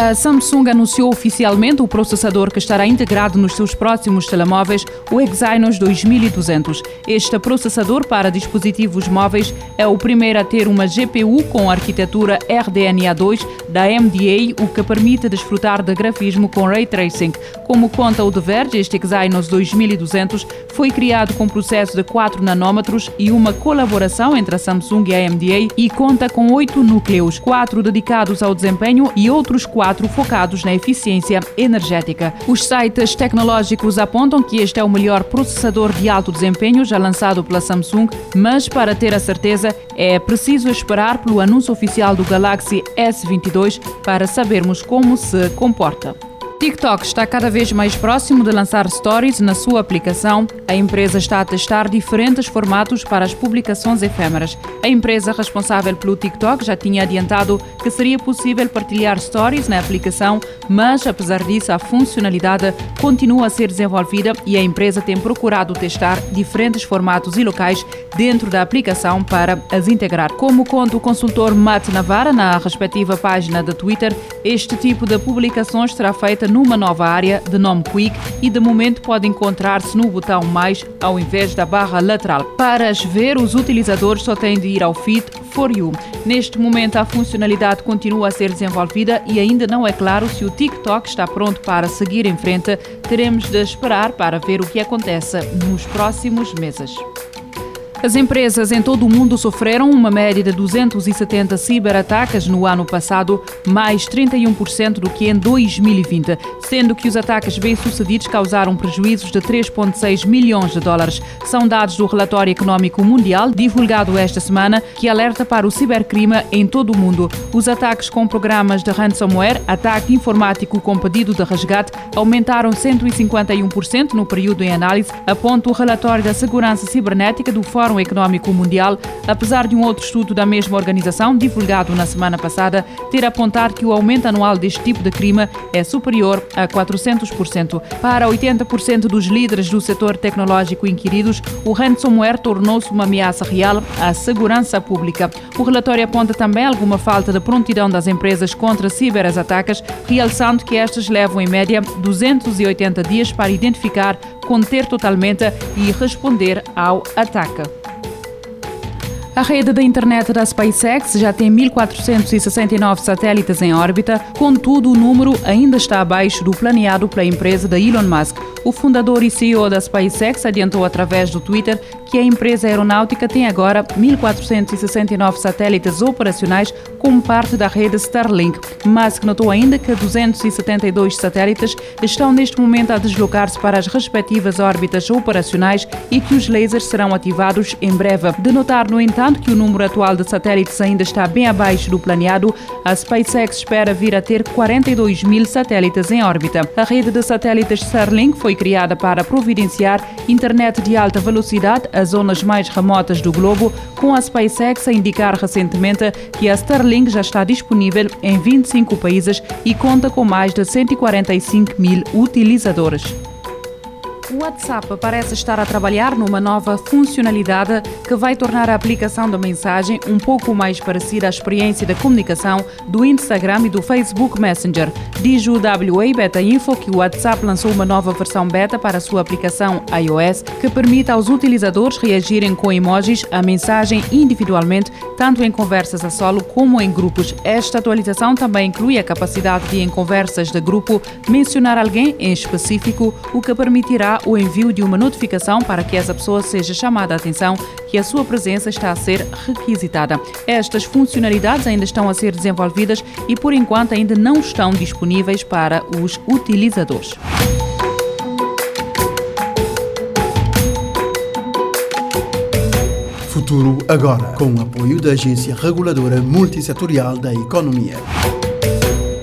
A Samsung anunciou oficialmente o processador que estará integrado nos seus próximos telemóveis, o Exynos 2200. Este processador para dispositivos móveis é o primeiro a ter uma GPU com arquitetura RDNA2 da MDA, o que permite desfrutar de grafismo com ray tracing. Como conta o The Verge, este Exynos 2200 foi criado com processo de 4 nanômetros e uma colaboração entre a Samsung e a MDA e conta com oito núcleos, quatro dedicados ao desempenho e outros quatro focados na eficiência energética. Os sites tecnológicos apontam que este é o melhor processador de alto desempenho já lançado pela Samsung, mas para ter a certeza é preciso esperar pelo anúncio oficial do Galaxy S22 para sabermos como se comporta. TikTok está cada vez mais próximo de lançar stories na sua aplicação. A empresa está a testar diferentes formatos para as publicações efêmeras. A empresa responsável pelo TikTok já tinha adiantado que seria possível partilhar stories na aplicação, mas apesar disso, a funcionalidade continua a ser desenvolvida e a empresa tem procurado testar diferentes formatos e locais dentro da aplicação para as integrar. Como conta o consultor Matt Navarra na respectiva página da Twitter, este tipo de publicações será feita numa nova área de nome Quick e de momento pode encontrar-se no botão mais ao invés da barra lateral. Para as ver, os utilizadores só têm de ir ao feed For You. Neste momento, a funcionalidade continua a ser desenvolvida e ainda não é claro se o TikTok está pronto para seguir em frente. Teremos de esperar para ver o que acontece nos próximos meses. As empresas em todo o mundo sofreram uma média de 270 ciberataques no ano passado, mais 31% do que em 2020, sendo que os ataques bem-sucedidos causaram prejuízos de 3,6 milhões de dólares. São dados do Relatório Econômico Mundial, divulgado esta semana, que alerta para o cibercrime em todo o mundo. Os ataques com programas de ransomware, ataque informático com pedido de resgate, aumentaram 151% no período em análise, aponta o relatório da Segurança Cibernética do Fórum Fórum Econômico Mundial, apesar de um outro estudo da mesma organização, divulgado na semana passada, ter apontado que o aumento anual deste tipo de crime é superior a 400%. Para 80% dos líderes do setor tecnológico inquiridos, o ransomware tornou-se uma ameaça real à segurança pública. O relatório aponta também alguma falta de prontidão das empresas contra ciberataques, realçando que estas levam em média 280 dias para identificar, conter totalmente e responder ao ataque. A rede da internet da SpaceX já tem 1.469 satélites em órbita, contudo, o número ainda está abaixo do planeado pela empresa da Elon Musk. O fundador e CEO da SpaceX adiantou através do Twitter que a empresa aeronáutica tem agora 1.469 satélites operacionais como parte da rede Starlink. Musk notou ainda que 272 satélites estão neste momento a deslocar-se para as respectivas órbitas operacionais e que os lasers serão ativados em breve. De notar, no entanto, que o número atual de satélites ainda está bem abaixo do planeado, a SpaceX espera vir a ter 42 mil satélites em órbita. A rede de satélites Starlink foi criada para providenciar internet de alta velocidade às zonas mais remotas do globo, com a SpaceX a indicar recentemente que a Starlink já está disponível em 25 países e conta com mais de 145 mil utilizadores. O WhatsApp parece estar a trabalhar numa nova funcionalidade que vai tornar a aplicação da mensagem um pouco mais parecida à experiência da comunicação do Instagram e do Facebook Messenger. Diz o WA Beta Info que o WhatsApp lançou uma nova versão beta para a sua aplicação iOS que permite aos utilizadores reagirem com emojis à mensagem individualmente, tanto em conversas a solo como em grupos. Esta atualização também inclui a capacidade de, em conversas de grupo, mencionar alguém em específico, o que permitirá o envio de uma notificação para que essa pessoa seja chamada a atenção que a sua presença está a ser requisitada. Estas funcionalidades ainda estão a ser desenvolvidas e, por enquanto, ainda não estão disponíveis para os utilizadores. Futuro agora, com o apoio da Agência Reguladora Multissetorial da Economia.